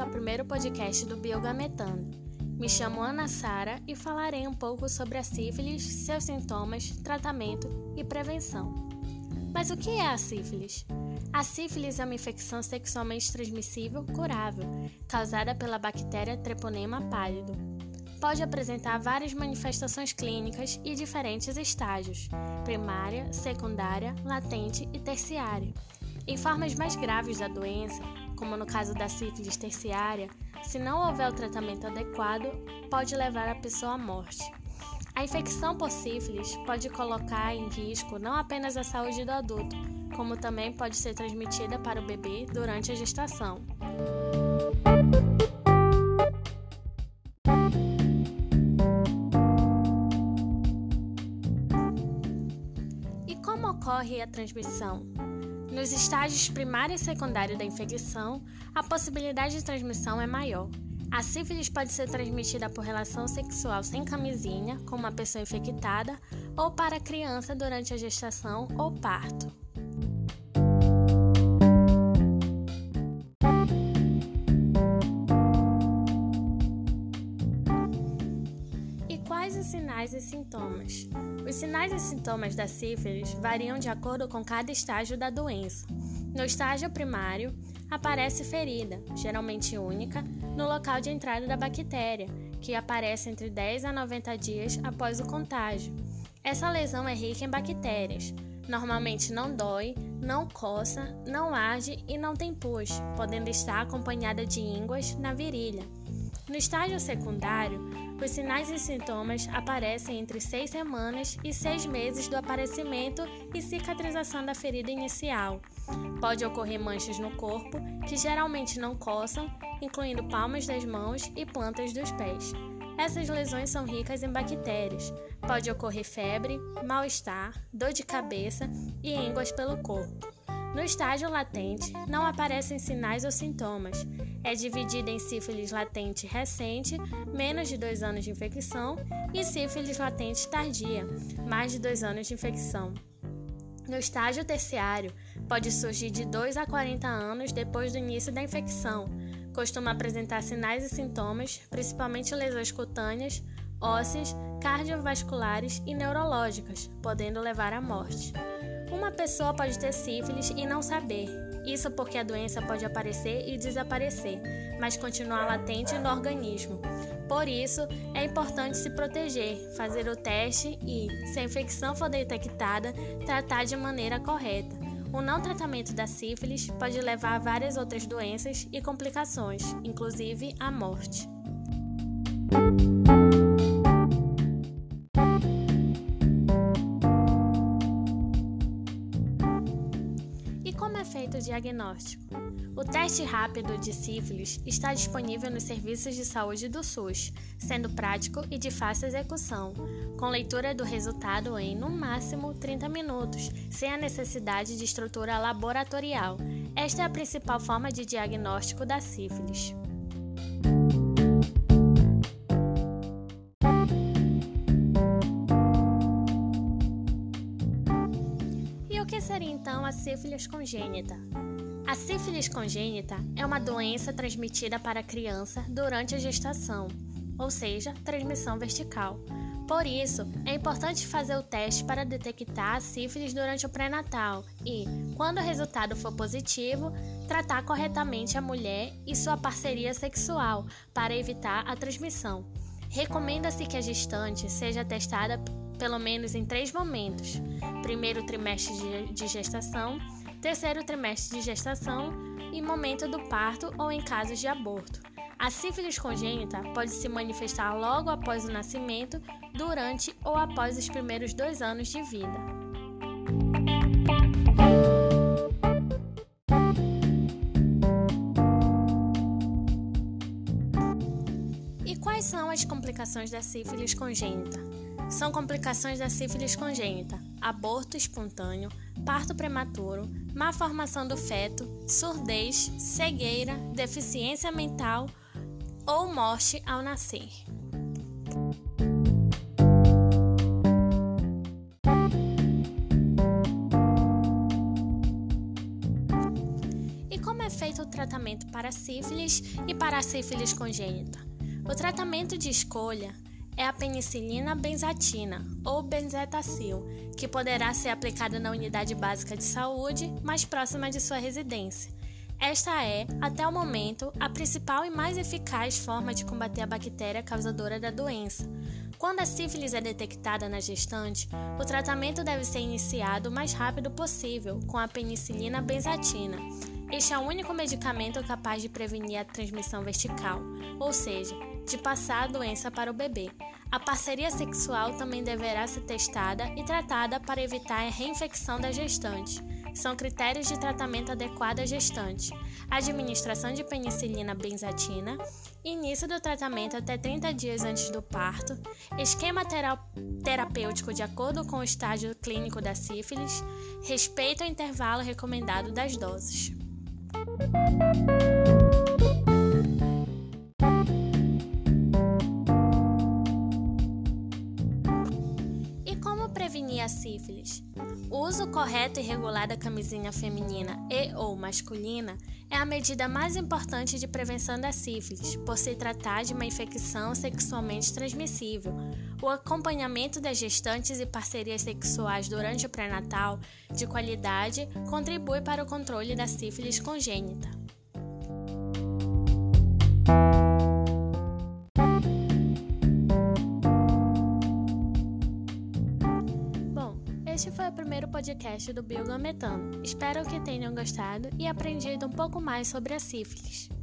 ao primeiro podcast do Biogametando. Me chamo Ana Sara e falarei um pouco sobre a sífilis, seus sintomas, tratamento e prevenção. Mas o que é a sífilis? A sífilis é uma infecção sexualmente transmissível curável, causada pela bactéria Treponema pálido. Pode apresentar várias manifestações clínicas e diferentes estágios: primária, secundária, latente e terciária. Em formas mais graves da doença, como no caso da sífilis terciária, se não houver o tratamento adequado, pode levar a pessoa à morte. A infecção por sífilis pode colocar em risco não apenas a saúde do adulto, como também pode ser transmitida para o bebê durante a gestação. E como ocorre a transmissão? Nos estágios primário e secundário da infecção, a possibilidade de transmissão é maior. A sífilis pode ser transmitida por relação sexual sem camisinha, com uma pessoa infectada, ou para a criança durante a gestação ou parto. Sinais e sintomas? Os sinais e sintomas da sífilis variam de acordo com cada estágio da doença. No estágio primário, aparece ferida, geralmente única, no local de entrada da bactéria, que aparece entre 10 a 90 dias após o contágio. Essa lesão é rica em bactérias. Normalmente não dói, não coça, não arde e não tem pus, podendo estar acompanhada de ínguas na virilha. No estágio secundário, os sinais e sintomas aparecem entre seis semanas e seis meses do aparecimento e cicatrização da ferida inicial. Pode ocorrer manchas no corpo, que geralmente não coçam, incluindo palmas das mãos e plantas dos pés. Essas lesões são ricas em bactérias. Pode ocorrer febre, mal-estar, dor de cabeça e ínguas pelo corpo. No estágio latente, não aparecem sinais ou sintomas. É dividida em sífilis latente recente, menos de 2 anos de infecção, e sífilis latente tardia, mais de 2 anos de infecção. No estágio terciário, pode surgir de 2 a 40 anos depois do início da infecção. Costuma apresentar sinais e sintomas, principalmente lesões cutâneas, ósseas, cardiovasculares e neurológicas, podendo levar à morte. Uma pessoa pode ter sífilis e não saber. Isso porque a doença pode aparecer e desaparecer, mas continuar latente no organismo. Por isso, é importante se proteger, fazer o teste e, se a infecção for detectada, tratar de maneira correta. O não tratamento da sífilis pode levar a várias outras doenças e complicações, inclusive a morte. Diagnóstico. O teste rápido de sífilis está disponível nos serviços de saúde do SUS, sendo prático e de fácil execução, com leitura do resultado em, no máximo, 30 minutos, sem a necessidade de estrutura laboratorial. Esta é a principal forma de diagnóstico da sífilis. A sífilis congênita? A sífilis congênita é uma doença transmitida para a criança durante a gestação, ou seja, transmissão vertical. Por isso, é importante fazer o teste para detectar a sífilis durante o pré-natal e, quando o resultado for positivo, tratar corretamente a mulher e sua parceria sexual para evitar a transmissão. Recomenda-se que a gestante seja testada pelo menos em três momentos: primeiro trimestre de gestação, terceiro trimestre de gestação e momento do parto ou em casos de aborto. A sífilis congênita pode se manifestar logo após o nascimento, durante ou após os primeiros dois anos de vida. E quais são as complicações da sífilis congênita? São complicações da sífilis congênita, aborto espontâneo, parto prematuro, má formação do feto, surdez, cegueira, deficiência mental ou morte ao nascer. E como é feito o tratamento para sífilis e para sífilis congênita. O tratamento de escolha é a penicilina benzatina ou benzetacil, que poderá ser aplicada na unidade básica de saúde mais próxima de sua residência. Esta é, até o momento, a principal e mais eficaz forma de combater a bactéria causadora da doença. Quando a sífilis é detectada na gestante, o tratamento deve ser iniciado o mais rápido possível com a penicilina benzatina. Este é o único medicamento capaz de prevenir a transmissão vertical, ou seja, de passar a doença para o bebê. A parceria sexual também deverá ser testada e tratada para evitar a reinfecção da gestante são critérios de tratamento adequado à gestante, administração de penicilina benzatina, início do tratamento até 30 dias antes do parto, esquema terapêutico de acordo com o estágio clínico da sífilis, respeito ao intervalo recomendado das doses. O uso correto e regular da camisinha feminina e ou masculina é a medida mais importante de prevenção da sífilis, por se tratar de uma infecção sexualmente transmissível. O acompanhamento das gestantes e parcerias sexuais durante o pré-natal de qualidade contribui para o controle da sífilis congênita. Este foi o primeiro podcast do Biogametano. Espero que tenham gostado e aprendido um pouco mais sobre a sífilis.